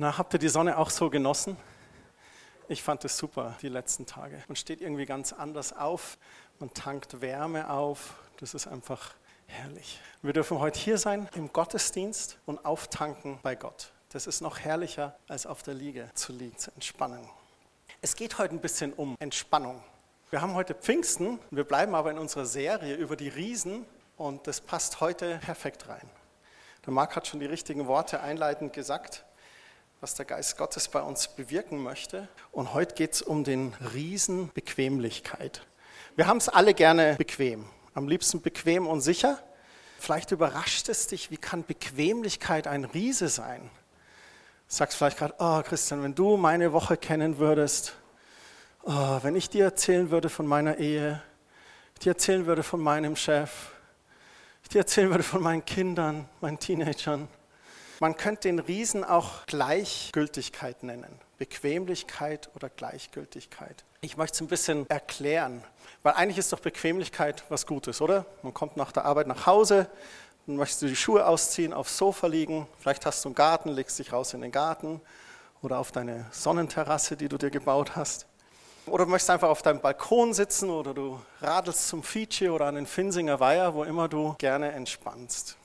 Na, habt ihr die Sonne auch so genossen? Ich fand es super die letzten Tage. Man steht irgendwie ganz anders auf, man tankt Wärme auf. Das ist einfach herrlich. Wir dürfen heute hier sein im Gottesdienst und auftanken bei Gott. Das ist noch herrlicher, als auf der Liege zu liegen, zu entspannen. Es geht heute ein bisschen um Entspannung. Wir haben heute Pfingsten, wir bleiben aber in unserer Serie über die Riesen und das passt heute perfekt rein. Der Marc hat schon die richtigen Worte einleitend gesagt was der Geist Gottes bei uns bewirken möchte. Und heute geht es um den Riesen Bequemlichkeit. Wir haben es alle gerne bequem, am liebsten bequem und sicher. Vielleicht überrascht es dich, wie kann Bequemlichkeit ein Riese sein? Sagst vielleicht gerade, oh Christian, wenn du meine Woche kennen würdest, oh, wenn ich dir erzählen würde von meiner Ehe, ich dir erzählen würde von meinem Chef, ich dir erzählen würde von meinen Kindern, meinen Teenagern, man könnte den Riesen auch Gleichgültigkeit nennen. Bequemlichkeit oder Gleichgültigkeit. Ich möchte es ein bisschen erklären, weil eigentlich ist doch Bequemlichkeit was Gutes, oder? Man kommt nach der Arbeit nach Hause, dann möchtest du die Schuhe ausziehen, aufs Sofa liegen, vielleicht hast du einen Garten, legst dich raus in den Garten oder auf deine Sonnenterrasse, die du dir gebaut hast. Oder du möchtest einfach auf deinem Balkon sitzen oder du radelst zum Fidschi oder an den Finsinger Weiher, wo immer du gerne entspannst.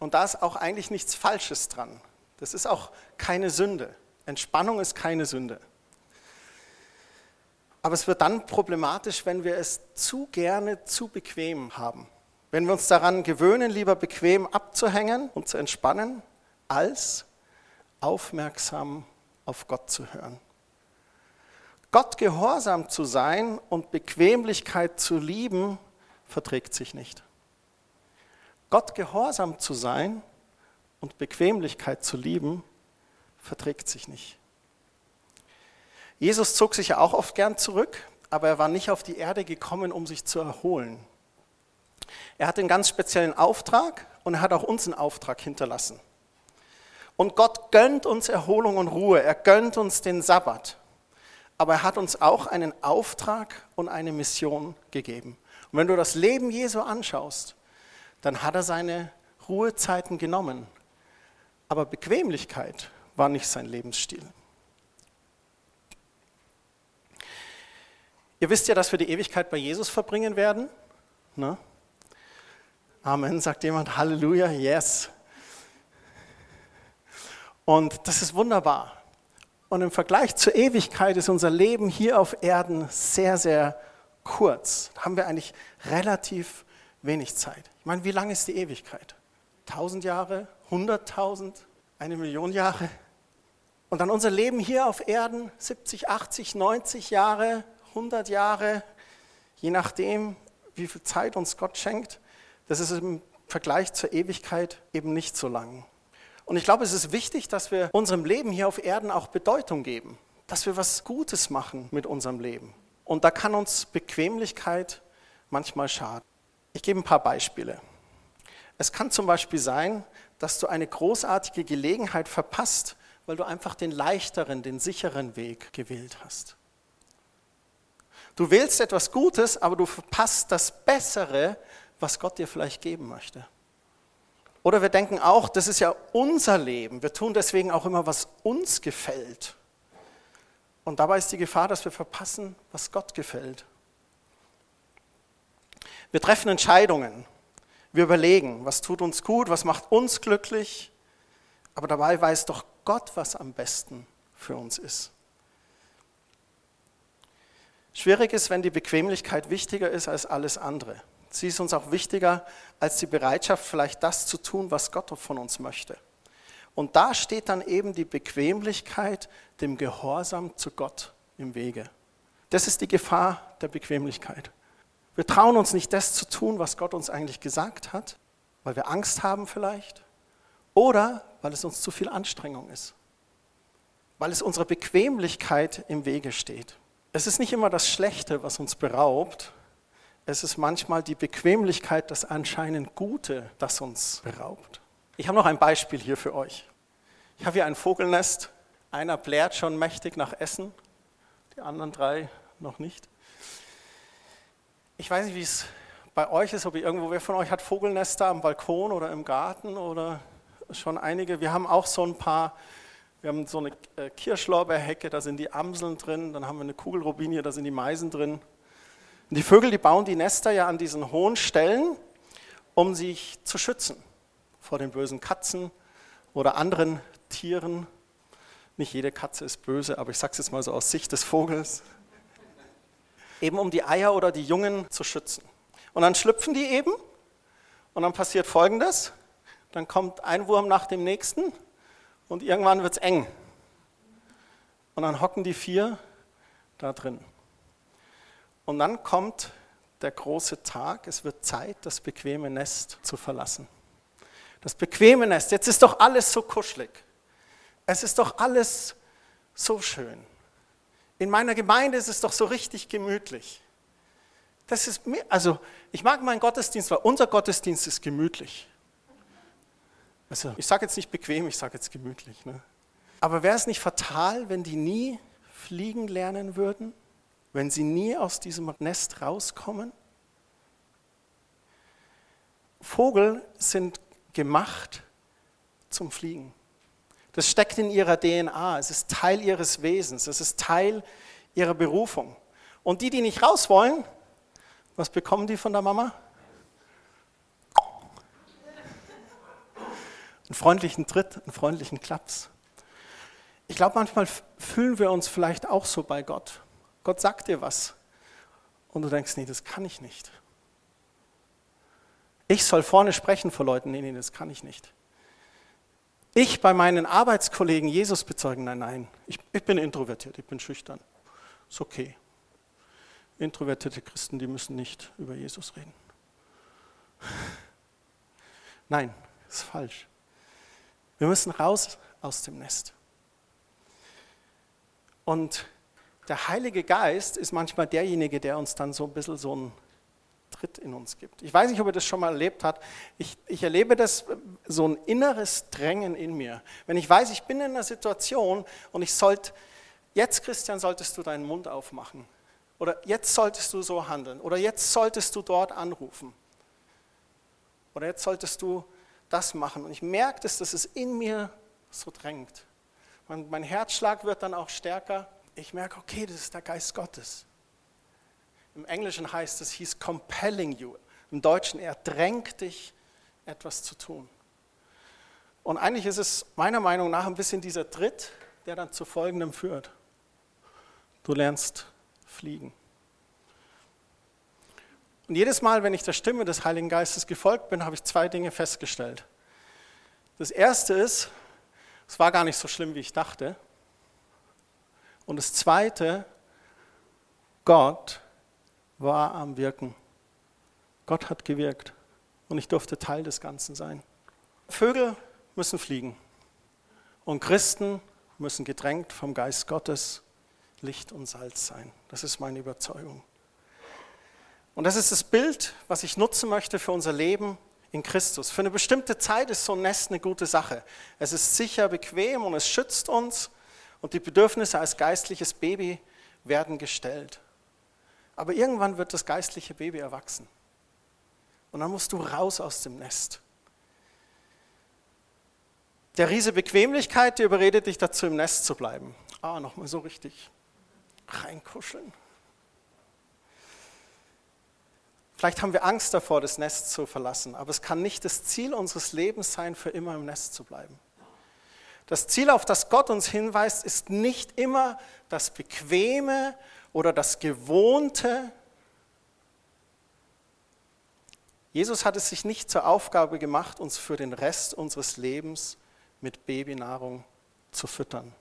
Und da ist auch eigentlich nichts Falsches dran. Das ist auch keine Sünde. Entspannung ist keine Sünde. Aber es wird dann problematisch, wenn wir es zu gerne zu bequem haben. Wenn wir uns daran gewöhnen, lieber bequem abzuhängen und zu entspannen, als aufmerksam auf Gott zu hören. Gott gehorsam zu sein und Bequemlichkeit zu lieben, verträgt sich nicht. Gott gehorsam zu sein und Bequemlichkeit zu lieben, verträgt sich nicht. Jesus zog sich ja auch oft gern zurück, aber er war nicht auf die Erde gekommen, um sich zu erholen. Er hat einen ganz speziellen Auftrag und er hat auch uns einen Auftrag hinterlassen. Und Gott gönnt uns Erholung und Ruhe, er gönnt uns den Sabbat. Aber er hat uns auch einen Auftrag und eine Mission gegeben. Und wenn du das Leben Jesu anschaust, dann hat er seine Ruhezeiten genommen. Aber Bequemlichkeit war nicht sein Lebensstil. Ihr wisst ja, dass wir die Ewigkeit bei Jesus verbringen werden. Ne? Amen, sagt jemand. Halleluja, yes. Und das ist wunderbar. Und im Vergleich zur Ewigkeit ist unser Leben hier auf Erden sehr, sehr kurz. Da haben wir eigentlich relativ wenig Zeit. Ich meine, wie lang ist die Ewigkeit? Tausend Jahre, hunderttausend, eine Million Jahre? Und dann unser Leben hier auf Erden, 70, 80, 90 Jahre, 100 Jahre, je nachdem, wie viel Zeit uns Gott schenkt, das ist im Vergleich zur Ewigkeit eben nicht so lang. Und ich glaube, es ist wichtig, dass wir unserem Leben hier auf Erden auch Bedeutung geben, dass wir was Gutes machen mit unserem Leben. Und da kann uns Bequemlichkeit manchmal schaden. Ich gebe ein paar Beispiele. Es kann zum Beispiel sein, dass du eine großartige Gelegenheit verpasst, weil du einfach den leichteren, den sicheren Weg gewählt hast. Du wählst etwas Gutes, aber du verpasst das Bessere, was Gott dir vielleicht geben möchte. Oder wir denken auch, das ist ja unser Leben. Wir tun deswegen auch immer, was uns gefällt. Und dabei ist die Gefahr, dass wir verpassen, was Gott gefällt. Wir treffen Entscheidungen. Wir überlegen, was tut uns gut, was macht uns glücklich. Aber dabei weiß doch Gott, was am besten für uns ist. Schwierig ist, wenn die Bequemlichkeit wichtiger ist als alles andere. Sie ist uns auch wichtiger als die Bereitschaft, vielleicht das zu tun, was Gott von uns möchte. Und da steht dann eben die Bequemlichkeit dem Gehorsam zu Gott im Wege. Das ist die Gefahr der Bequemlichkeit. Wir trauen uns nicht, das zu tun, was Gott uns eigentlich gesagt hat, weil wir Angst haben vielleicht oder weil es uns zu viel Anstrengung ist, weil es unserer Bequemlichkeit im Wege steht. Es ist nicht immer das Schlechte, was uns beraubt, es ist manchmal die Bequemlichkeit, das anscheinend Gute, das uns beraubt. Ich habe noch ein Beispiel hier für euch. Ich habe hier ein Vogelnest. Einer blärt schon mächtig nach Essen, die anderen drei noch nicht. Ich weiß nicht, wie es bei euch ist, ob ihr irgendwo, wer von euch hat Vogelnester am Balkon oder im Garten oder schon einige. Wir haben auch so ein paar Wir haben so eine äh, Kirschlorbeerhecke, da sind die Amseln drin. Dann haben wir eine Kugelrobinie, da sind die Meisen drin. Und die Vögel, die bauen die Nester ja an diesen hohen Stellen, um sich zu schützen vor den bösen Katzen oder anderen Tieren. Nicht jede Katze ist böse, aber ich sage es jetzt mal so aus Sicht des Vogels. Eben um die Eier oder die Jungen zu schützen. Und dann schlüpfen die eben und dann passiert Folgendes. Dann kommt ein Wurm nach dem nächsten und irgendwann wird es eng. Und dann hocken die vier da drin. Und dann kommt der große Tag, es wird Zeit, das bequeme Nest zu verlassen. Das bequeme Nest, jetzt ist doch alles so kuschelig. Es ist doch alles so schön. In meiner Gemeinde ist es doch so richtig gemütlich. Das ist mir, also ich mag meinen Gottesdienst, weil unser Gottesdienst ist gemütlich. Also ich sage jetzt nicht bequem, ich sage jetzt gemütlich. Ne? Aber wäre es nicht fatal, wenn die nie fliegen lernen würden? Wenn sie nie aus diesem Nest rauskommen? Vogel sind gemacht zum Fliegen. Das steckt in ihrer DNA, es ist Teil ihres Wesens, es ist Teil ihrer Berufung. Und die, die nicht raus wollen, was bekommen die von der Mama? einen freundlichen Tritt, einen freundlichen Klaps. Ich glaube, manchmal fühlen wir uns vielleicht auch so bei Gott. Gott sagt dir was und du denkst, nee, das kann ich nicht. Ich soll vorne sprechen vor Leuten, nee, nee, das kann ich nicht. Ich bei meinen Arbeitskollegen Jesus bezeugen, nein, nein, ich, ich bin introvertiert, ich bin schüchtern. Ist okay. Introvertierte Christen, die müssen nicht über Jesus reden. Nein, ist falsch. Wir müssen raus aus dem Nest. Und der Heilige Geist ist manchmal derjenige, der uns dann so ein bisschen so einen Tritt in uns gibt. Ich weiß nicht, ob ihr das schon mal erlebt habt. Ich, ich erlebe das, so ein inneres Drängen in mir. Wenn ich weiß, ich bin in einer Situation und ich sollte, jetzt Christian, solltest du deinen Mund aufmachen. Oder jetzt solltest du so handeln. Oder jetzt solltest du dort anrufen. Oder jetzt solltest du das machen. Und ich merke das, dass es in mir so drängt. Mein, mein Herzschlag wird dann auch stärker. Ich merke, okay, das ist der Geist Gottes. Im Englischen heißt es, he's compelling you. Im Deutschen, er drängt dich, etwas zu tun. Und eigentlich ist es meiner Meinung nach ein bisschen dieser Tritt, der dann zu folgendem führt. Du lernst fliegen. Und jedes Mal, wenn ich der Stimme des Heiligen Geistes gefolgt bin, habe ich zwei Dinge festgestellt. Das erste ist, es war gar nicht so schlimm, wie ich dachte. Und das zweite, Gott war am Wirken. Gott hat gewirkt und ich durfte Teil des Ganzen sein. Vögel müssen fliegen und Christen müssen gedrängt vom Geist Gottes Licht und Salz sein. Das ist meine Überzeugung. Und das ist das Bild, was ich nutzen möchte für unser Leben in Christus. Für eine bestimmte Zeit ist so ein Nest eine gute Sache. Es ist sicher, bequem und es schützt uns und die Bedürfnisse als geistliches Baby werden gestellt. Aber irgendwann wird das geistliche Baby erwachsen. Und dann musst du raus aus dem Nest. Der Riese Bequemlichkeit, die überredet dich dazu, im Nest zu bleiben. Ah, nochmal so richtig reinkuscheln. Vielleicht haben wir Angst davor, das Nest zu verlassen, aber es kann nicht das Ziel unseres Lebens sein, für immer im Nest zu bleiben. Das Ziel, auf das Gott uns hinweist, ist nicht immer das Bequeme oder das Gewohnte. Jesus hat es sich nicht zur Aufgabe gemacht, uns für den Rest unseres Lebens mit Babynahrung zu füttern.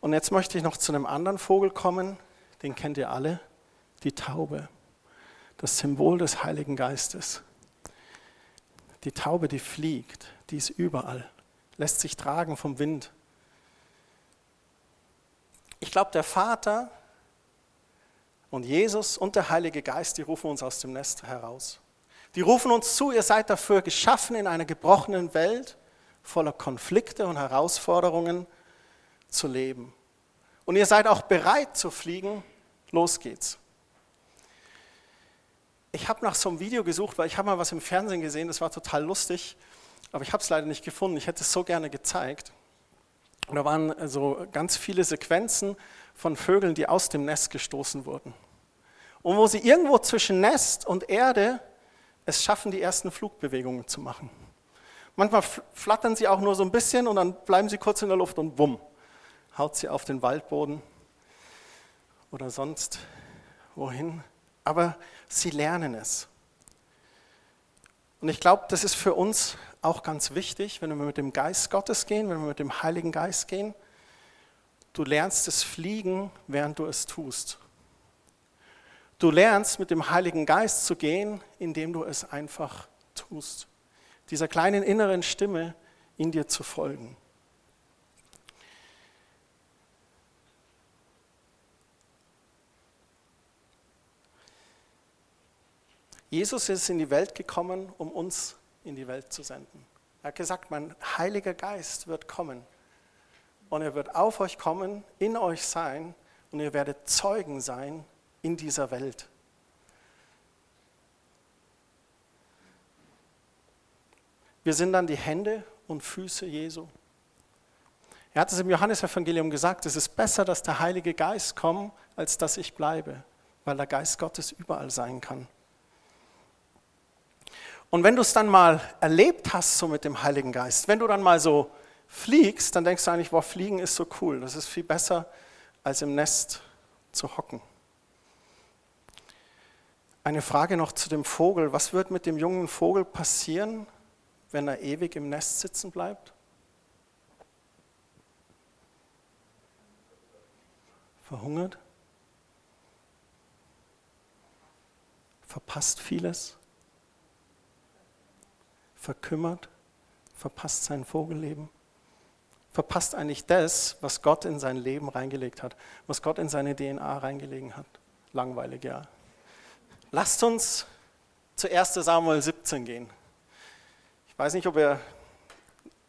Und jetzt möchte ich noch zu einem anderen Vogel kommen, den kennt ihr alle, die Taube das Symbol des Heiligen Geistes. Die Taube, die fliegt, die ist überall, lässt sich tragen vom Wind. Ich glaube, der Vater und Jesus und der Heilige Geist, die rufen uns aus dem Nest heraus. Die rufen uns zu, ihr seid dafür geschaffen, in einer gebrochenen Welt voller Konflikte und Herausforderungen zu leben. Und ihr seid auch bereit zu fliegen. Los geht's ich habe nach so einem Video gesucht, weil ich habe mal was im Fernsehen gesehen, das war total lustig, aber ich habe es leider nicht gefunden. Ich hätte es so gerne gezeigt. Und da waren so ganz viele Sequenzen von Vögeln, die aus dem Nest gestoßen wurden. Und wo sie irgendwo zwischen Nest und Erde es schaffen, die ersten Flugbewegungen zu machen. Manchmal flattern sie auch nur so ein bisschen und dann bleiben sie kurz in der Luft und bumm, haut sie auf den Waldboden oder sonst wohin. Aber sie lernen es. Und ich glaube, das ist für uns auch ganz wichtig, wenn wir mit dem Geist Gottes gehen, wenn wir mit dem Heiligen Geist gehen. Du lernst es fliegen, während du es tust. Du lernst mit dem Heiligen Geist zu gehen, indem du es einfach tust. Dieser kleinen inneren Stimme in dir zu folgen. Jesus ist in die Welt gekommen, um uns in die Welt zu senden. Er hat gesagt, mein Heiliger Geist wird kommen und er wird auf euch kommen, in euch sein und ihr werdet Zeugen sein in dieser Welt. Wir sind dann die Hände und Füße Jesu. Er hat es im Johannesevangelium gesagt, es ist besser, dass der Heilige Geist kommt, als dass ich bleibe, weil der Geist Gottes überall sein kann. Und wenn du es dann mal erlebt hast, so mit dem Heiligen Geist, wenn du dann mal so fliegst, dann denkst du eigentlich, boah, fliegen ist so cool. Das ist viel besser, als im Nest zu hocken. Eine Frage noch zu dem Vogel. Was wird mit dem jungen Vogel passieren, wenn er ewig im Nest sitzen bleibt? Verhungert? Verpasst vieles? Verkümmert, verpasst sein Vogelleben, verpasst eigentlich das, was Gott in sein Leben reingelegt hat, was Gott in seine DNA reingelegt hat. Langweilig, ja. Lasst uns zu 1 Samuel 17 gehen. Ich weiß nicht, ob ihr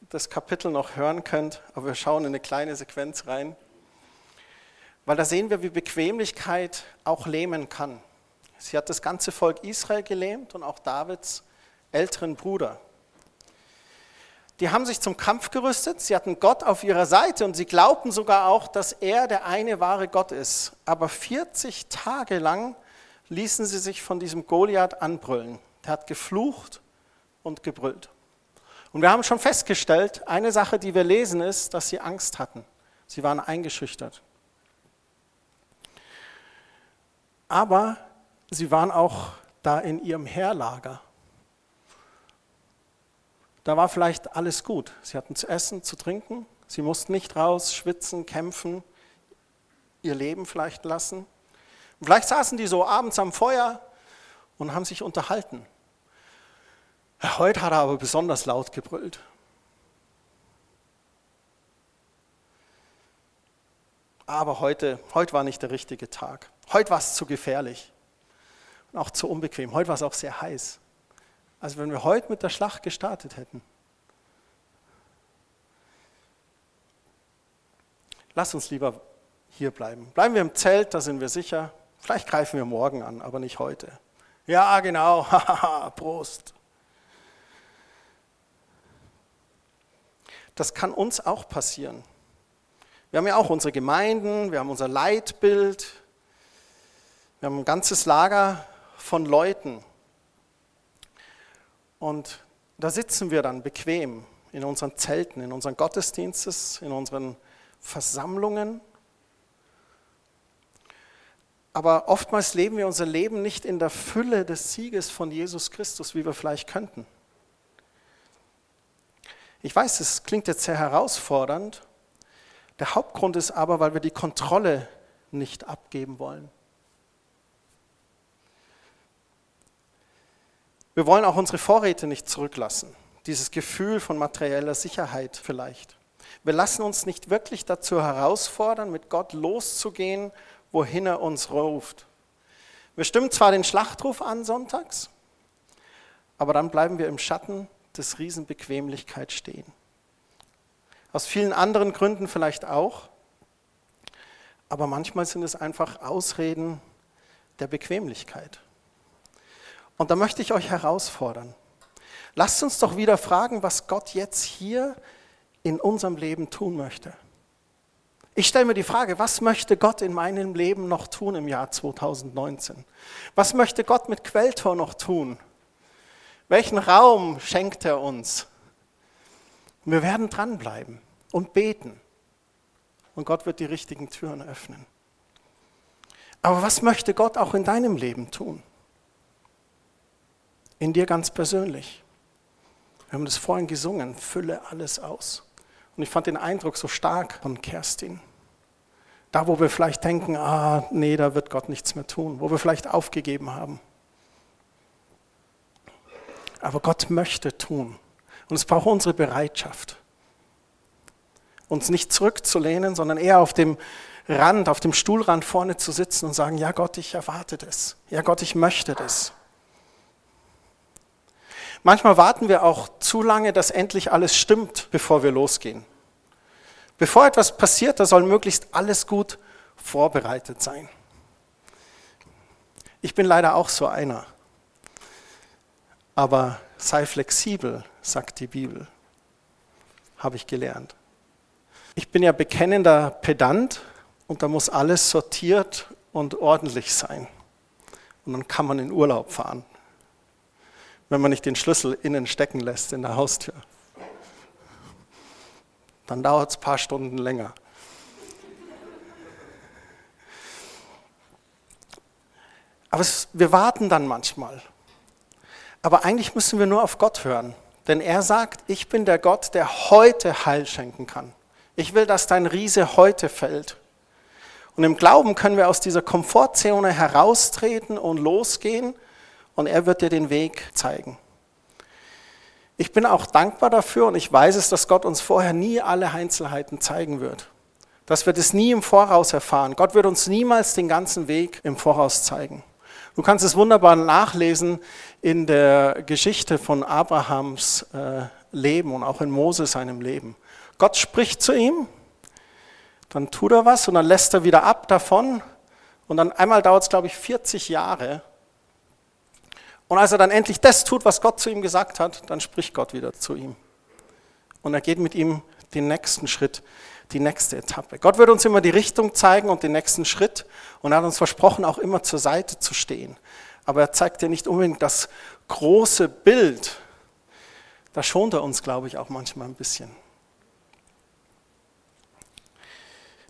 das Kapitel noch hören könnt, aber wir schauen in eine kleine Sequenz rein, weil da sehen wir, wie Bequemlichkeit auch lähmen kann. Sie hat das ganze Volk Israel gelähmt und auch Davids älteren Bruder. Die haben sich zum Kampf gerüstet, sie hatten Gott auf ihrer Seite und sie glaubten sogar auch, dass er der eine wahre Gott ist. Aber 40 Tage lang ließen sie sich von diesem Goliath anbrüllen. Der hat geflucht und gebrüllt. Und wir haben schon festgestellt, eine Sache, die wir lesen, ist, dass sie Angst hatten. Sie waren eingeschüchtert. Aber sie waren auch da in ihrem Heerlager. Da war vielleicht alles gut. Sie hatten zu essen, zu trinken. Sie mussten nicht raus, schwitzen, kämpfen, ihr Leben vielleicht lassen. Und vielleicht saßen die so abends am Feuer und haben sich unterhalten. Heute hat er aber besonders laut gebrüllt. Aber heute, heute war nicht der richtige Tag. Heute war es zu gefährlich und auch zu unbequem. Heute war es auch sehr heiß als wenn wir heute mit der Schlacht gestartet hätten. Lass uns lieber hier bleiben. Bleiben wir im Zelt, da sind wir sicher. Vielleicht greifen wir morgen an, aber nicht heute. Ja, genau, Prost. Das kann uns auch passieren. Wir haben ja auch unsere Gemeinden, wir haben unser Leitbild, wir haben ein ganzes Lager von Leuten. Und da sitzen wir dann bequem in unseren Zelten, in unseren Gottesdienstes, in unseren Versammlungen. Aber oftmals leben wir unser Leben nicht in der Fülle des Sieges von Jesus Christus, wie wir vielleicht könnten. Ich weiß, es klingt jetzt sehr herausfordernd. Der Hauptgrund ist aber, weil wir die Kontrolle nicht abgeben wollen. Wir wollen auch unsere Vorräte nicht zurücklassen. Dieses Gefühl von materieller Sicherheit vielleicht. Wir lassen uns nicht wirklich dazu herausfordern, mit Gott loszugehen, wohin er uns ruft. Wir stimmen zwar den Schlachtruf an sonntags, aber dann bleiben wir im Schatten des Riesenbequemlichkeit stehen. Aus vielen anderen Gründen vielleicht auch, aber manchmal sind es einfach Ausreden der Bequemlichkeit. Und da möchte ich euch herausfordern. Lasst uns doch wieder fragen, was Gott jetzt hier in unserem Leben tun möchte. Ich stelle mir die Frage, was möchte Gott in meinem Leben noch tun im Jahr 2019? Was möchte Gott mit Quelltor noch tun? Welchen Raum schenkt er uns? Wir werden dranbleiben und beten. Und Gott wird die richtigen Türen öffnen. Aber was möchte Gott auch in deinem Leben tun? In dir ganz persönlich. Wir haben das vorhin gesungen, fülle alles aus. Und ich fand den Eindruck so stark von Kerstin. Da, wo wir vielleicht denken, ah, nee, da wird Gott nichts mehr tun, wo wir vielleicht aufgegeben haben. Aber Gott möchte tun. Und es braucht unsere Bereitschaft. Uns nicht zurückzulehnen, sondern eher auf dem Rand, auf dem Stuhlrand vorne zu sitzen und sagen, ja Gott, ich erwarte das. Ja Gott, ich möchte das. Manchmal warten wir auch zu lange, dass endlich alles stimmt, bevor wir losgehen. Bevor etwas passiert, da soll möglichst alles gut vorbereitet sein. Ich bin leider auch so einer. Aber sei flexibel, sagt die Bibel. Habe ich gelernt. Ich bin ja bekennender Pedant und da muss alles sortiert und ordentlich sein. Und dann kann man in Urlaub fahren wenn man nicht den Schlüssel innen stecken lässt in der Haustür. Dann dauert es ein paar Stunden länger. Aber es, wir warten dann manchmal. Aber eigentlich müssen wir nur auf Gott hören. Denn er sagt, ich bin der Gott, der heute Heil schenken kann. Ich will, dass dein Riese heute fällt. Und im Glauben können wir aus dieser Komfortzone heraustreten und losgehen und er wird dir den Weg zeigen. Ich bin auch dankbar dafür und ich weiß es, dass Gott uns vorher nie alle Einzelheiten zeigen wird. Dass wir das nie im Voraus erfahren. Gott wird uns niemals den ganzen Weg im Voraus zeigen. Du kannst es wunderbar nachlesen in der Geschichte von Abrahams äh, Leben und auch in Mose seinem Leben. Gott spricht zu ihm, dann tut er was und dann lässt er wieder ab davon. Und dann einmal dauert es, glaube ich, 40 Jahre, und als er dann endlich das tut, was Gott zu ihm gesagt hat, dann spricht Gott wieder zu ihm. Und er geht mit ihm den nächsten Schritt, die nächste Etappe. Gott wird uns immer die Richtung zeigen und den nächsten Schritt und er hat uns versprochen, auch immer zur Seite zu stehen. Aber er zeigt dir nicht unbedingt das große Bild. Da schont er uns, glaube ich, auch manchmal ein bisschen.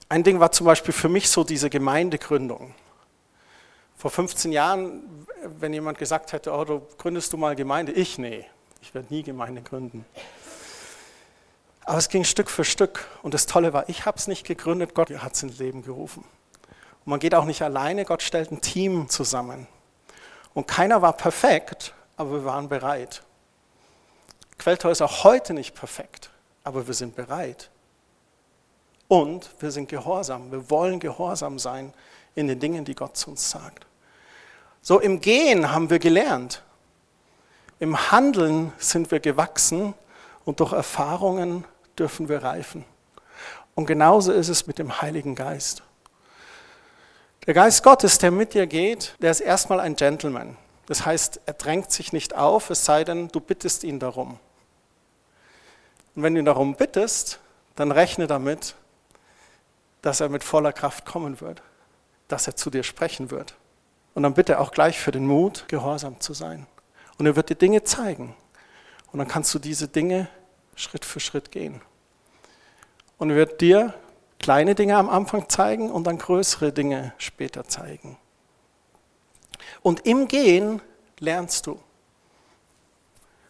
Ein Ding war zum Beispiel für mich so diese Gemeindegründung. Vor 15 Jahren, wenn jemand gesagt hätte, oh, du gründest du mal Gemeinde, ich, nee, ich werde nie Gemeinde gründen. Aber es ging Stück für Stück. Und das Tolle war, ich habe es nicht gegründet, Gott hat es ins Leben gerufen. Und man geht auch nicht alleine, Gott stellt ein Team zusammen. Und keiner war perfekt, aber wir waren bereit. Quelltor ist auch heute nicht perfekt, aber wir sind bereit. Und wir sind gehorsam. Wir wollen gehorsam sein in den Dingen, die Gott zu uns sagt. So im Gehen haben wir gelernt. Im Handeln sind wir gewachsen und durch Erfahrungen dürfen wir reifen. Und genauso ist es mit dem Heiligen Geist. Der Geist Gottes, der mit dir geht, der ist erstmal ein Gentleman. Das heißt, er drängt sich nicht auf, es sei denn, du bittest ihn darum. Und wenn du ihn darum bittest, dann rechne damit, dass er mit voller Kraft kommen wird, dass er zu dir sprechen wird. Und dann bitte auch gleich für den Mut, gehorsam zu sein. Und er wird dir Dinge zeigen. Und dann kannst du diese Dinge Schritt für Schritt gehen. Und er wird dir kleine Dinge am Anfang zeigen und dann größere Dinge später zeigen. Und im Gehen lernst du.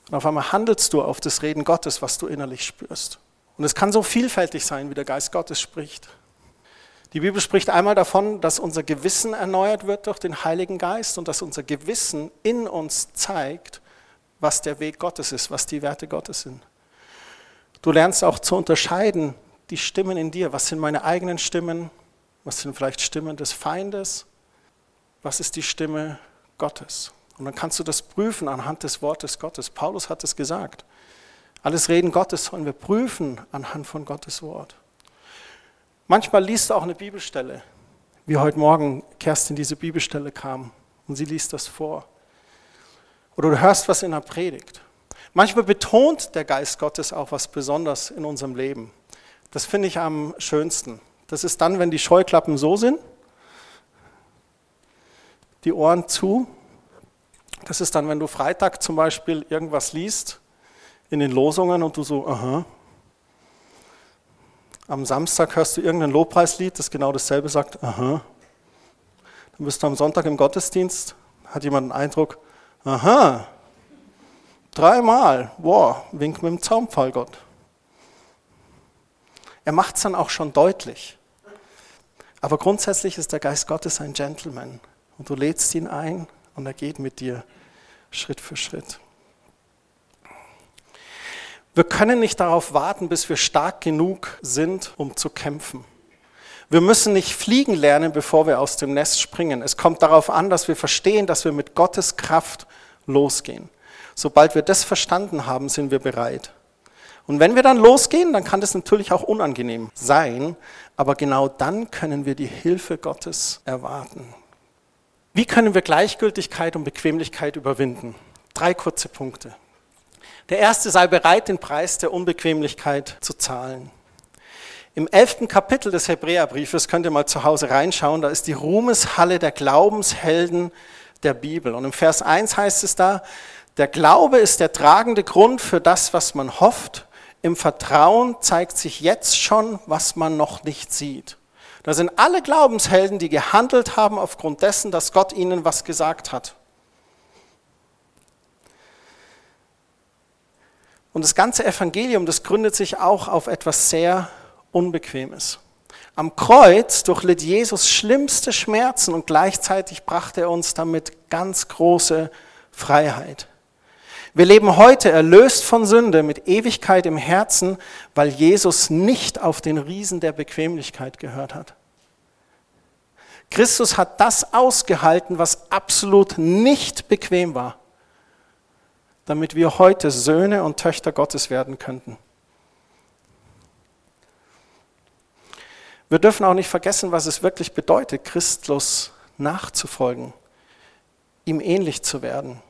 Und auf einmal handelst du auf das Reden Gottes, was du innerlich spürst. Und es kann so vielfältig sein, wie der Geist Gottes spricht. Die Bibel spricht einmal davon, dass unser Gewissen erneuert wird durch den Heiligen Geist und dass unser Gewissen in uns zeigt, was der Weg Gottes ist, was die Werte Gottes sind. Du lernst auch zu unterscheiden, die Stimmen in dir, was sind meine eigenen Stimmen, was sind vielleicht Stimmen des Feindes, was ist die Stimme Gottes. Und dann kannst du das prüfen anhand des Wortes Gottes. Paulus hat es gesagt. Alles Reden Gottes sollen wir prüfen anhand von Gottes Wort. Manchmal liest du auch eine Bibelstelle, wie heute Morgen Kerstin diese Bibelstelle kam und sie liest das vor. Oder du hörst was in der Predigt. Manchmal betont der Geist Gottes auch was besonders in unserem Leben. Das finde ich am schönsten. Das ist dann, wenn die Scheuklappen so sind, die Ohren zu. Das ist dann, wenn du Freitag zum Beispiel irgendwas liest in den Losungen und du so, aha. Am Samstag hörst du irgendein Lobpreislied, das genau dasselbe sagt, aha. Dann bist du am Sonntag im Gottesdienst, hat jemand den Eindruck, aha, dreimal, wow, wink mit dem Zaunpfahl Gott. Er macht es dann auch schon deutlich. Aber grundsätzlich ist der Geist Gottes ein Gentleman und du lädst ihn ein und er geht mit dir Schritt für Schritt. Wir können nicht darauf warten, bis wir stark genug sind, um zu kämpfen. Wir müssen nicht fliegen lernen, bevor wir aus dem Nest springen. Es kommt darauf an, dass wir verstehen, dass wir mit Gottes Kraft losgehen. Sobald wir das verstanden haben, sind wir bereit. Und wenn wir dann losgehen, dann kann das natürlich auch unangenehm sein, aber genau dann können wir die Hilfe Gottes erwarten. Wie können wir Gleichgültigkeit und Bequemlichkeit überwinden? Drei kurze Punkte. Der erste sei bereit, den Preis der Unbequemlichkeit zu zahlen. Im elften Kapitel des Hebräerbriefes könnt ihr mal zu Hause reinschauen, da ist die Ruhmeshalle der Glaubenshelden der Bibel. Und im Vers 1 heißt es da, der Glaube ist der tragende Grund für das, was man hofft. Im Vertrauen zeigt sich jetzt schon, was man noch nicht sieht. Da sind alle Glaubenshelden, die gehandelt haben aufgrund dessen, dass Gott ihnen was gesagt hat. Und das ganze Evangelium, das gründet sich auch auf etwas sehr Unbequemes. Am Kreuz durchlitt Jesus schlimmste Schmerzen und gleichzeitig brachte er uns damit ganz große Freiheit. Wir leben heute erlöst von Sünde mit Ewigkeit im Herzen, weil Jesus nicht auf den Riesen der Bequemlichkeit gehört hat. Christus hat das ausgehalten, was absolut nicht bequem war, damit wir heute Söhne und Töchter Gottes werden könnten. Wir dürfen auch nicht vergessen, was es wirklich bedeutet, Christus nachzufolgen, ihm ähnlich zu werden.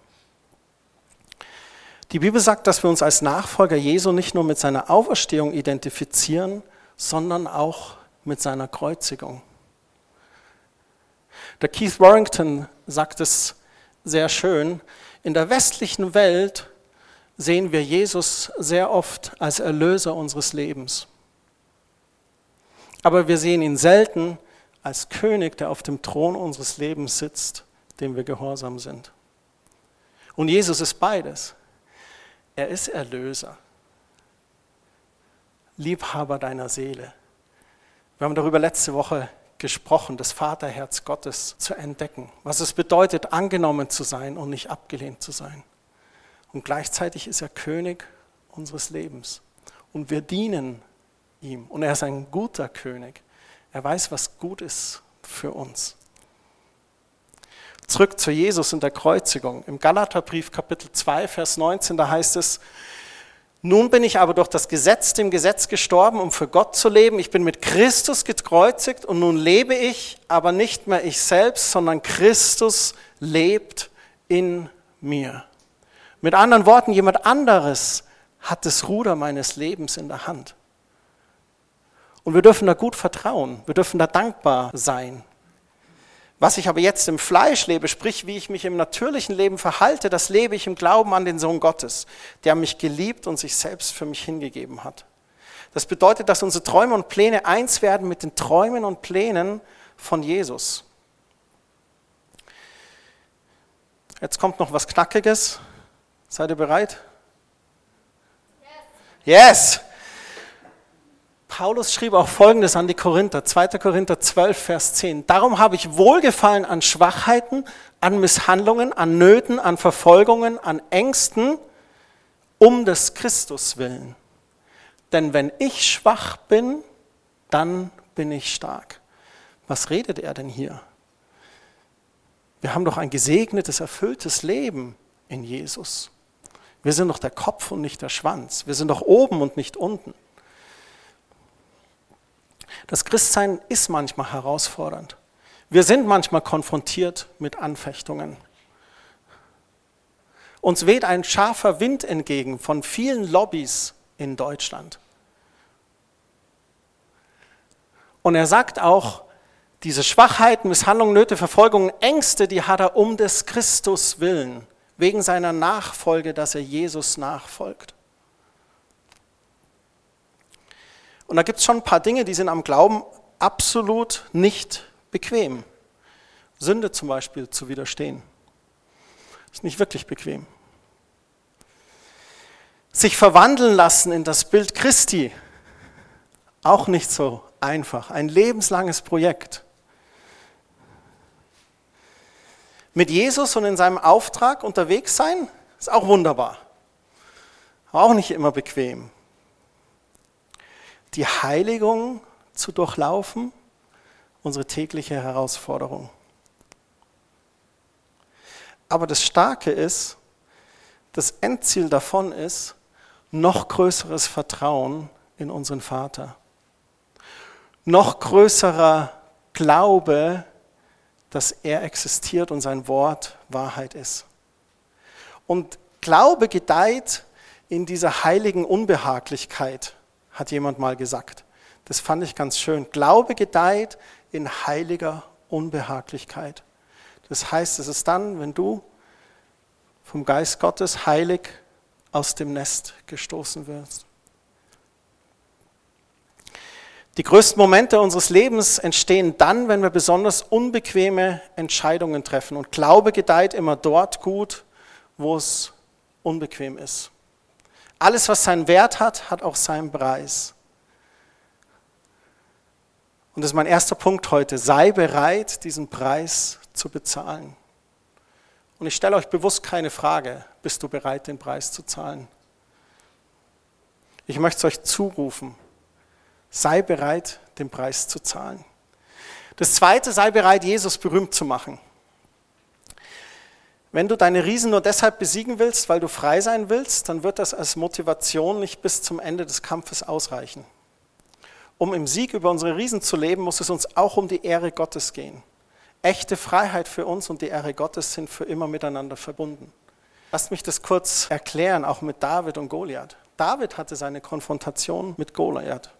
Die Bibel sagt, dass wir uns als Nachfolger Jesu nicht nur mit seiner Auferstehung identifizieren, sondern auch mit seiner Kreuzigung. Der Keith Warrington sagt es sehr schön. In der westlichen Welt sehen wir Jesus sehr oft als Erlöser unseres Lebens. Aber wir sehen ihn selten als König, der auf dem Thron unseres Lebens sitzt, dem wir gehorsam sind. Und Jesus ist beides. Er ist Erlöser, Liebhaber deiner Seele. Wir haben darüber letzte Woche gesprochen, das Vaterherz Gottes zu entdecken, was es bedeutet, angenommen zu sein und nicht abgelehnt zu sein. Und gleichzeitig ist er König unseres Lebens. Und wir dienen ihm. Und er ist ein guter König. Er weiß, was gut ist für uns. Zurück zu Jesus und der Kreuzigung. Im Galaterbrief Kapitel 2, Vers 19, da heißt es, nun bin ich aber durch das Gesetz dem Gesetz gestorben, um für Gott zu leben. Ich bin mit Christus gekreuzigt und nun lebe ich, aber nicht mehr ich selbst, sondern Christus lebt in mir. Mit anderen Worten, jemand anderes hat das Ruder meines Lebens in der Hand. Und wir dürfen da gut vertrauen, wir dürfen da dankbar sein. Was ich aber jetzt im Fleisch lebe, sprich wie ich mich im natürlichen Leben verhalte, das lebe ich im Glauben an den Sohn Gottes, der mich geliebt und sich selbst für mich hingegeben hat. Das bedeutet, dass unsere Träume und Pläne eins werden mit den Träumen und Plänen von Jesus. Jetzt kommt noch was Knackiges. Seid ihr bereit? Yes! Paulus schrieb auch Folgendes an die Korinther, 2. Korinther 12, Vers 10. Darum habe ich Wohlgefallen an Schwachheiten, an Misshandlungen, an Nöten, an Verfolgungen, an Ängsten, um des Christus willen. Denn wenn ich schwach bin, dann bin ich stark. Was redet er denn hier? Wir haben doch ein gesegnetes, erfülltes Leben in Jesus. Wir sind doch der Kopf und nicht der Schwanz. Wir sind doch oben und nicht unten. Das Christsein ist manchmal herausfordernd. Wir sind manchmal konfrontiert mit Anfechtungen. Uns weht ein scharfer Wind entgegen von vielen Lobbys in Deutschland. Und er sagt auch, diese Schwachheiten, Misshandlungen, Nöte, Verfolgungen, Ängste, die hat er um des Christus willen, wegen seiner Nachfolge, dass er Jesus nachfolgt. Und da gibt es schon ein paar Dinge, die sind am Glauben absolut nicht bequem. Sünde zum Beispiel zu widerstehen. Ist nicht wirklich bequem. Sich verwandeln lassen in das Bild Christi, auch nicht so einfach. Ein lebenslanges Projekt. Mit Jesus und in seinem Auftrag unterwegs sein, ist auch wunderbar. Aber auch nicht immer bequem. Die Heiligung zu durchlaufen, unsere tägliche Herausforderung. Aber das Starke ist, das Endziel davon ist, noch größeres Vertrauen in unseren Vater. Noch größerer Glaube, dass er existiert und sein Wort Wahrheit ist. Und Glaube gedeiht in dieser heiligen Unbehaglichkeit, hat jemand mal gesagt. Das fand ich ganz schön. Glaube gedeiht in heiliger Unbehaglichkeit. Das heißt, es ist dann, wenn du vom Geist Gottes heilig aus dem Nest gestoßen wirst. Die größten Momente unseres Lebens entstehen dann, wenn wir besonders unbequeme Entscheidungen treffen. Und Glaube gedeiht immer dort gut, wo es unbequem ist. Alles, was seinen Wert hat, hat auch seinen Preis. Und das ist mein erster Punkt heute. Sei bereit, diesen Preis zu bezahlen. Und ich stelle euch bewusst keine Frage, bist du bereit, den Preis zu zahlen? Ich möchte es euch zurufen. Sei bereit, den Preis zu zahlen. Das zweite, sei bereit, Jesus berühmt zu machen. Wenn du deine Riesen nur deshalb besiegen willst, weil du frei sein willst, dann wird das als Motivation nicht bis zum Ende des Kampfes ausreichen. Um im Sieg über unsere Riesen zu leben, muss es uns auch um die Ehre Gottes gehen. Echte Freiheit für uns und die Ehre Gottes sind für immer miteinander verbunden. Lasst mich das kurz erklären, auch mit David und Goliath. David hatte seine Konfrontation mit Goliath.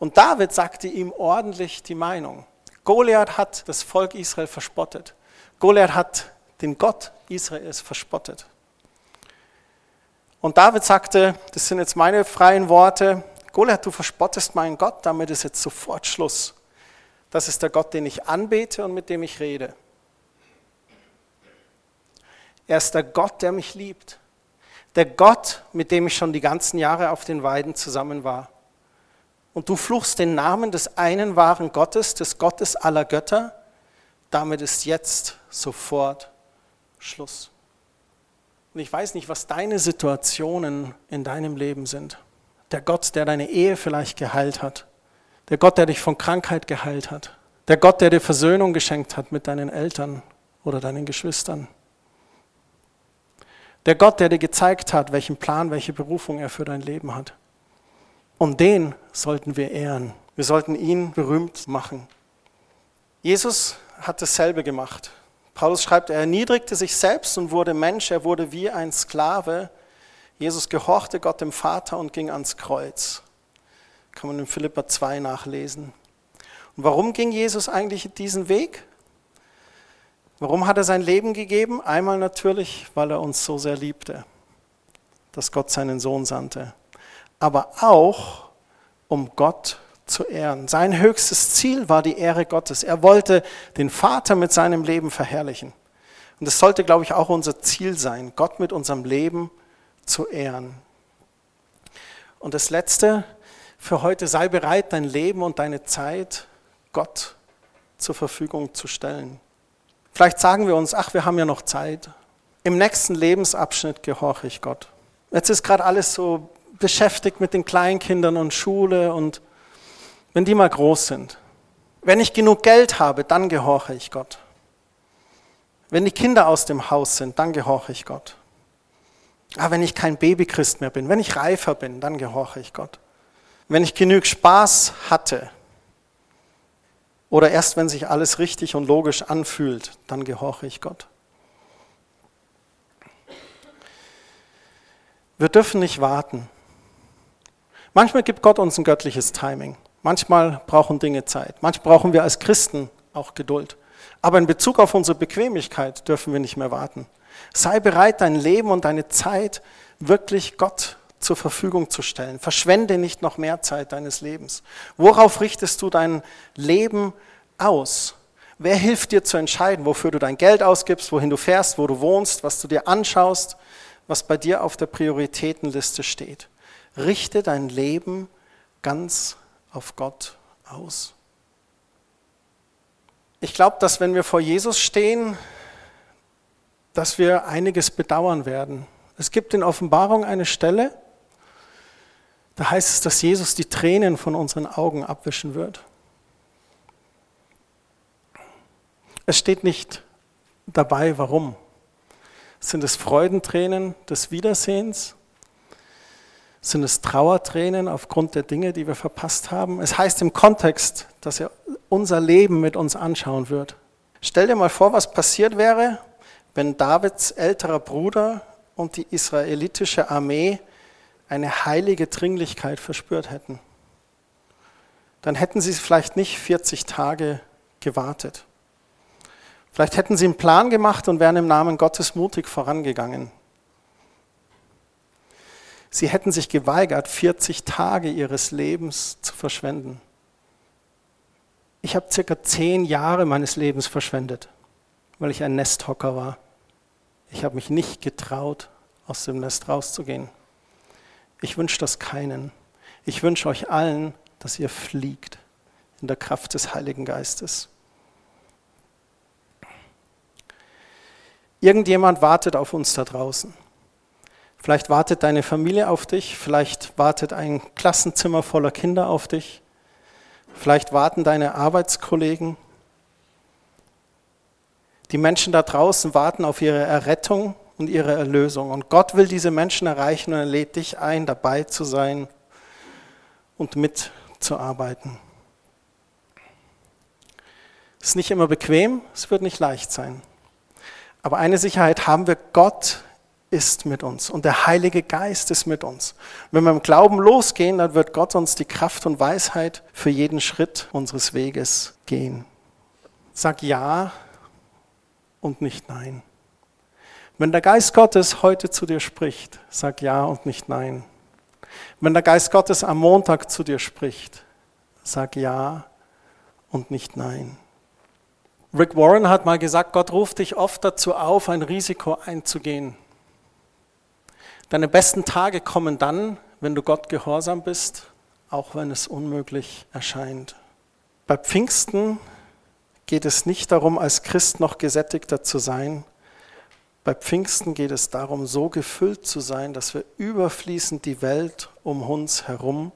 Und David sagte ihm ordentlich die Meinung. Goliath hat das Volk Israel verspottet. Goliath hat den Gott Israels verspottet. Und David sagte, das sind jetzt meine freien Worte, Goliath, du verspottest meinen Gott, damit ist jetzt sofort Schluss. Das ist der Gott, den ich anbete und mit dem ich rede. Er ist der Gott, der mich liebt. Der Gott, mit dem ich schon die ganzen Jahre auf den Weiden zusammen war. Und du fluchst den Namen des einen wahren Gottes, des Gottes aller Götter. Damit ist jetzt sofort Schluss. Und ich weiß nicht, was deine Situationen in deinem Leben sind. Der Gott, der deine Ehe vielleicht geheilt hat der Gott, der dich von Krankheit geheilt hat. Der Gott, der dir Versöhnung geschenkt hat mit deinen Eltern oder deinen Geschwistern. Der Gott, der dir gezeigt hat, welchen Plan, welche Berufung er für dein Leben hat. Und den sollten wir ehren. Wir sollten ihn berühmt machen. Jesus hat dasselbe gemacht. Paulus schreibt, er erniedrigte sich selbst und wurde Mensch, er wurde wie ein Sklave. Jesus gehorchte Gott dem Vater und ging ans Kreuz. Kann man in Philippa 2 nachlesen. Und warum ging Jesus eigentlich diesen Weg? Warum hat er sein Leben gegeben? Einmal natürlich, weil er uns so sehr liebte, dass Gott seinen Sohn sandte. Aber auch, um Gott zu ehren. Sein höchstes Ziel war die Ehre Gottes. Er wollte den Vater mit seinem Leben verherrlichen. Und das sollte, glaube ich, auch unser Ziel sein, Gott mit unserem Leben zu ehren. Und das Letzte, für heute sei bereit, dein Leben und deine Zeit Gott zur Verfügung zu stellen. Vielleicht sagen wir uns, ach, wir haben ja noch Zeit. Im nächsten Lebensabschnitt gehorche ich Gott. Jetzt ist gerade alles so beschäftigt mit den Kleinkindern und Schule und wenn die mal groß sind. Wenn ich genug Geld habe, dann gehorche ich Gott. Wenn die Kinder aus dem Haus sind, dann gehorche ich Gott. Aber wenn ich kein Babychrist mehr bin, wenn ich reifer bin, dann gehorche ich Gott wenn ich genug Spaß hatte oder erst wenn sich alles richtig und logisch anfühlt, dann gehorche ich Gott. Wir dürfen nicht warten. Manchmal gibt Gott uns ein göttliches Timing. Manchmal brauchen Dinge Zeit. Manchmal brauchen wir als Christen auch Geduld. Aber in Bezug auf unsere Bequemlichkeit dürfen wir nicht mehr warten. Sei bereit, dein Leben und deine Zeit wirklich Gott zur Verfügung zu stellen. Verschwende nicht noch mehr Zeit deines Lebens. Worauf richtest du dein Leben aus? Wer hilft dir zu entscheiden, wofür du dein Geld ausgibst, wohin du fährst, wo du wohnst, was du dir anschaust, was bei dir auf der Prioritätenliste steht? Richte dein Leben ganz auf Gott aus. Ich glaube, dass wenn wir vor Jesus stehen, dass wir einiges bedauern werden. Es gibt in Offenbarung eine Stelle, da heißt es, dass Jesus die Tränen von unseren Augen abwischen wird. Es steht nicht dabei, warum. Sind es Freudentränen des Wiedersehens? Sind es Trauertränen aufgrund der Dinge, die wir verpasst haben? Es heißt im Kontext, dass er unser Leben mit uns anschauen wird. Stell dir mal vor, was passiert wäre, wenn Davids älterer Bruder und die israelitische Armee eine heilige Dringlichkeit verspürt hätten. Dann hätten sie vielleicht nicht 40 Tage gewartet. Vielleicht hätten sie einen Plan gemacht und wären im Namen Gottes mutig vorangegangen. Sie hätten sich geweigert, 40 Tage ihres Lebens zu verschwenden. Ich habe circa zehn Jahre meines Lebens verschwendet, weil ich ein Nesthocker war. Ich habe mich nicht getraut, aus dem Nest rauszugehen. Ich wünsche das keinen. Ich wünsche euch allen, dass ihr fliegt in der Kraft des Heiligen Geistes. Irgendjemand wartet auf uns da draußen. Vielleicht wartet deine Familie auf dich, vielleicht wartet ein Klassenzimmer voller Kinder auf dich, vielleicht warten deine Arbeitskollegen. Die Menschen da draußen warten auf ihre Errettung und ihre Erlösung. Und Gott will diese Menschen erreichen und er lädt dich ein, dabei zu sein und mitzuarbeiten. Es ist nicht immer bequem, es wird nicht leicht sein. Aber eine Sicherheit haben wir, Gott ist mit uns und der Heilige Geist ist mit uns. Wenn wir im Glauben losgehen, dann wird Gott uns die Kraft und Weisheit für jeden Schritt unseres Weges gehen. Sag ja und nicht nein. Wenn der Geist Gottes heute zu dir spricht, sag ja und nicht nein. Wenn der Geist Gottes am Montag zu dir spricht, sag ja und nicht nein. Rick Warren hat mal gesagt, Gott ruft dich oft dazu auf, ein Risiko einzugehen. Deine besten Tage kommen dann, wenn du Gott gehorsam bist, auch wenn es unmöglich erscheint. Bei Pfingsten geht es nicht darum, als Christ noch gesättigter zu sein. Bei Pfingsten geht es darum, so gefüllt zu sein, dass wir überfließend die Welt um uns herum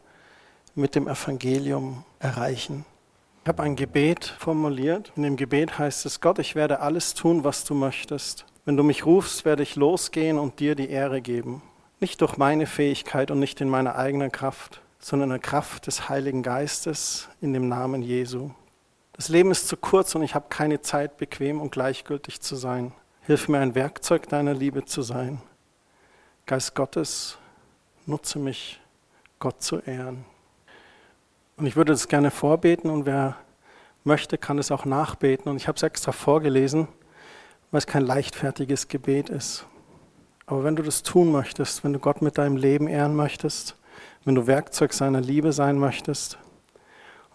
mit dem Evangelium erreichen. Ich habe ein Gebet formuliert. In dem Gebet heißt es, Gott, ich werde alles tun, was du möchtest. Wenn du mich rufst, werde ich losgehen und dir die Ehre geben. Nicht durch meine Fähigkeit und nicht in meiner eigenen Kraft, sondern in der Kraft des Heiligen Geistes in dem Namen Jesu. Das Leben ist zu kurz und ich habe keine Zeit, bequem und gleichgültig zu sein. Hilf mir, ein Werkzeug deiner Liebe zu sein. Geist Gottes, nutze mich, Gott zu ehren. Und ich würde das gerne vorbeten und wer möchte, kann es auch nachbeten. Und ich habe es extra vorgelesen, weil es kein leichtfertiges Gebet ist. Aber wenn du das tun möchtest, wenn du Gott mit deinem Leben ehren möchtest, wenn du Werkzeug seiner Liebe sein möchtest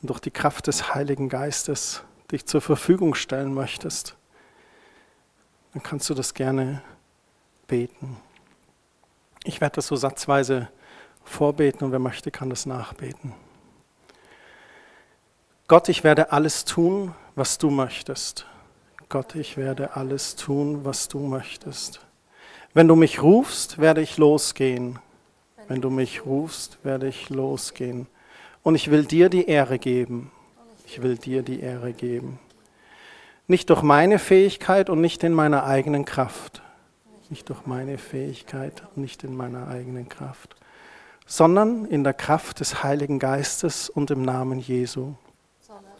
und durch die Kraft des Heiligen Geistes dich zur Verfügung stellen möchtest, dann kannst du das gerne beten. Ich werde das so satzweise vorbeten und wer möchte, kann das nachbeten. Gott, ich werde alles tun, was du möchtest. Gott, ich werde alles tun, was du möchtest. Wenn du mich rufst, werde ich losgehen. Wenn du mich rufst, werde ich losgehen. Und ich will dir die Ehre geben. Ich will dir die Ehre geben. Nicht durch meine Fähigkeit und nicht in meiner eigenen Kraft. Nicht durch meine Fähigkeit und nicht in meiner eigenen Kraft. Sondern in der Kraft des Heiligen Geistes und im Namen Jesu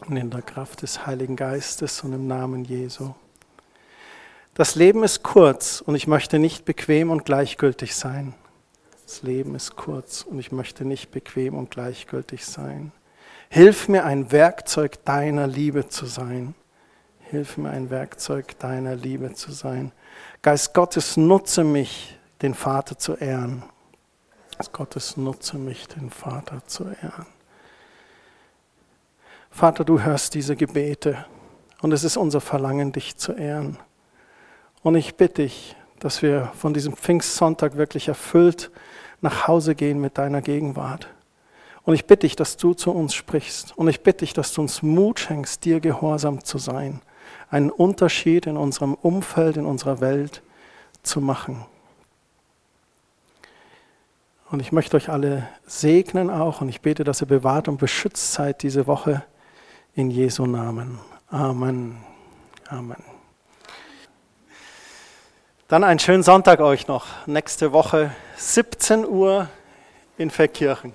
und in der Kraft des Heiligen Geistes und im Namen Jesu. Das Leben ist kurz und ich möchte nicht bequem und gleichgültig sein. Das Leben ist kurz und ich möchte nicht bequem und gleichgültig sein. Hilf mir ein Werkzeug deiner Liebe zu sein. Hilf mir ein Werkzeug deiner Liebe zu sein. Geist Gottes, nutze mich, den Vater zu ehren. Geist Gottes, nutze mich, den Vater zu ehren. Vater, du hörst diese Gebete und es ist unser Verlangen, dich zu ehren. Und ich bitte dich, dass wir von diesem Pfingstsonntag wirklich erfüllt nach Hause gehen mit deiner Gegenwart. Und ich bitte dich, dass du zu uns sprichst. Und ich bitte dich, dass du uns Mut schenkst, dir gehorsam zu sein. Einen Unterschied in unserem Umfeld, in unserer Welt zu machen. Und ich möchte euch alle segnen auch und ich bete, dass ihr bewahrt und beschützt seid diese Woche in Jesu Namen. Amen. Amen. Dann einen schönen Sonntag euch noch. Nächste Woche 17 Uhr in Verkirchen.